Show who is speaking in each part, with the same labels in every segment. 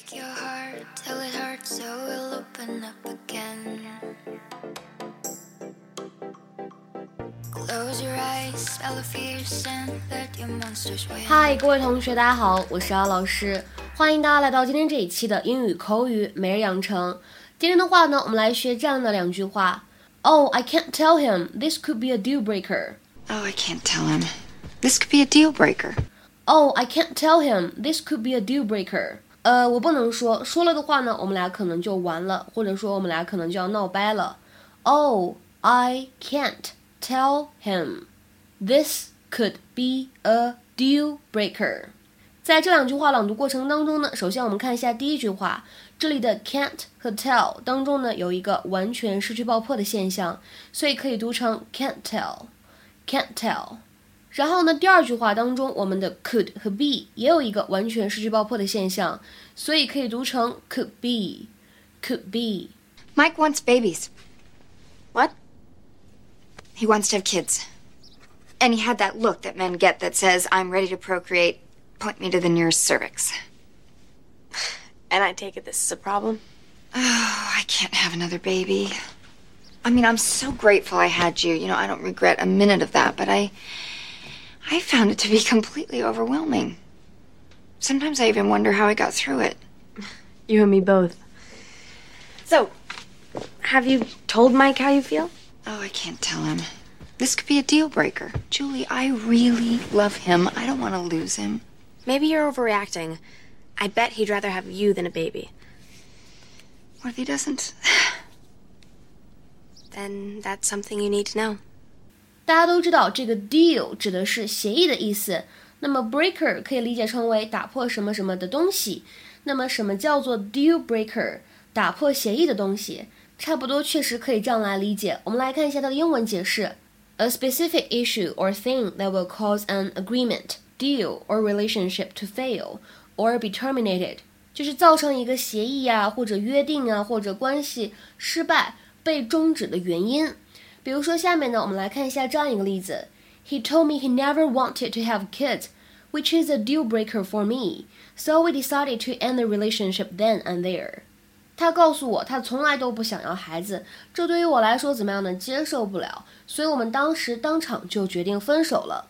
Speaker 1: Break your heart till it hurts, so we'll open up again. Close your eyes, spell the fears, and let your monsters win.
Speaker 2: 嗨，各位同学，大家好，我是姚老师，欢迎大家来到今天这一期的英语口语每日养成。今天的话呢，我们来学这样的两句话。Oh, I can't tell him. This could be a deal breaker.
Speaker 3: Oh, I can't tell him. This could be a deal breaker.
Speaker 2: Oh, I can't tell him. This could be a deal breaker. 呃，我不能说，说了的话呢，我们俩可能就完了，或者说我们俩可能就要闹掰了。Oh, I can't tell him. This could be a deal breaker. 在这两句话朗读过程当中呢，首先我们看一下第一句话，这里的 can't 和 tell 当中呢有一个完全失去爆破的现象，所以可以读成 can't tell，can't tell。然后呢，第二句话当中，我们的 could 和 be 也有一个完全失去爆破的现象，所以可以读成 could be，could be。
Speaker 3: Mike wants babies.
Speaker 4: What?
Speaker 3: He wants to have kids. And he had that look that men get that says, I'm ready to procreate. Point me to the nearest cervix.
Speaker 4: And I take it this is a problem?
Speaker 3: Oh, I can't have another baby. I mean, I'm so grateful I had you. You know, I don't regret a minute of that, but I. I found it to be completely overwhelming. Sometimes I even wonder how I got through it.
Speaker 4: You and me both. So, have you told Mike how you feel?
Speaker 3: Oh, I can't tell him. This could be a deal breaker. Julie, I really love him. I don't want to lose him.
Speaker 4: Maybe you're overreacting. I bet he'd rather have you than a baby.
Speaker 3: What if he doesn't?
Speaker 4: Then that's something you need to know.
Speaker 2: 大家都知道，这个 deal 指的是协议的意思。那么 breaker 可以理解成为打破什么什么的东西。那么什么叫做 deal breaker？打破协议的东西，差不多确实可以这样来理解。我们来看一下它的英文解释：a specific issue or thing that will cause an agreement, deal or relationship to fail or be terminated，就是造成一个协议啊，或者约定啊，或者关系失败、被终止的原因。比如说，下面呢，我们来看一下这样一个例子：He told me he never wanted to have kids, which is a deal breaker for me. So we decided to end the relationship then and there. 他告诉我，他从来都不想要孩子，这对于我来说怎么样呢？接受不了，所以我们当时当场就决定分手了。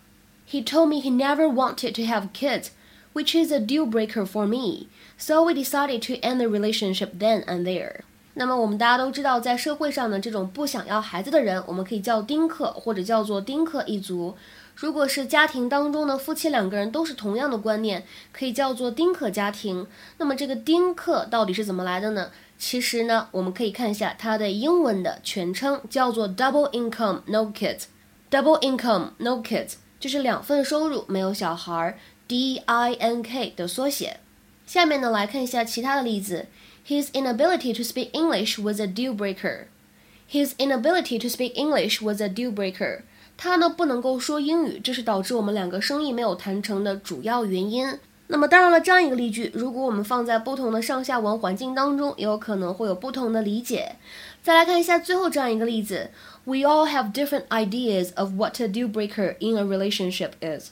Speaker 2: He told me he never wanted to have kids, which is a deal breaker for me. So we decided to end the relationship then and there. 那么我们大家都知道，在社会上呢，这种不想要孩子的人，我们可以叫丁克，或者叫做丁克一族。如果是家庭当中呢，夫妻两个人都是同样的观念，可以叫做丁克家庭。那么这个丁克到底是怎么来的呢？其实呢，我们可以看一下它的英文的全称，叫做 double income no kids。double income no kids 就是两份收入没有小孩，D I N K 的缩写。下面呢，来看一下其他的例子。His inability to speak English was a deal breaker. His inability to speak English was a deal breaker. 他呢不能够说英语，这是导致我们两个生意没有谈成的主要原因。那么当然了，这样一个例句，如果我们放在不同的上下文环境当中，也有可能会有不同的理解。再来看一下最后这样一个例子：We all have different ideas of what a deal breaker in a relationship is.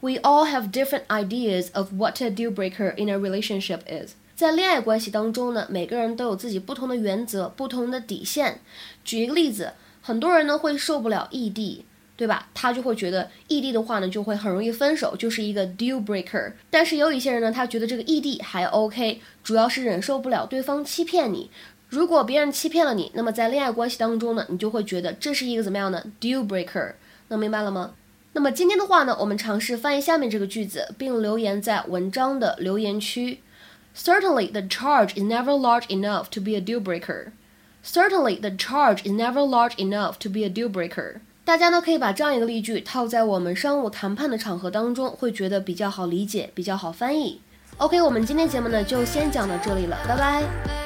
Speaker 2: We all have different ideas of what a deal breaker in a relationship is. 在恋爱关系当中呢，每个人都有自己不同的原则、不同的底线。举一个例子，很多人呢会受不了异地，对吧？他就会觉得异地的话呢，就会很容易分手，就是一个 deal breaker。但是有一些人呢，他觉得这个异地还 OK，主要是忍受不了对方欺骗你。如果别人欺骗了你，那么在恋爱关系当中呢，你就会觉得这是一个怎么样的 deal breaker？能明白了吗？那么今天的话呢，我们尝试翻译下面这个句子，并留言在文章的留言区。Certainly, the charge is never large enough to be a deal breaker. Certainly, the charge is never large enough to be a deal breaker. 大家呢可以把这样一个例句套在我们商务谈判的场合当中，会觉得比较好理解，比较好翻译。OK，我们今天节目呢就先讲到这里了，拜拜。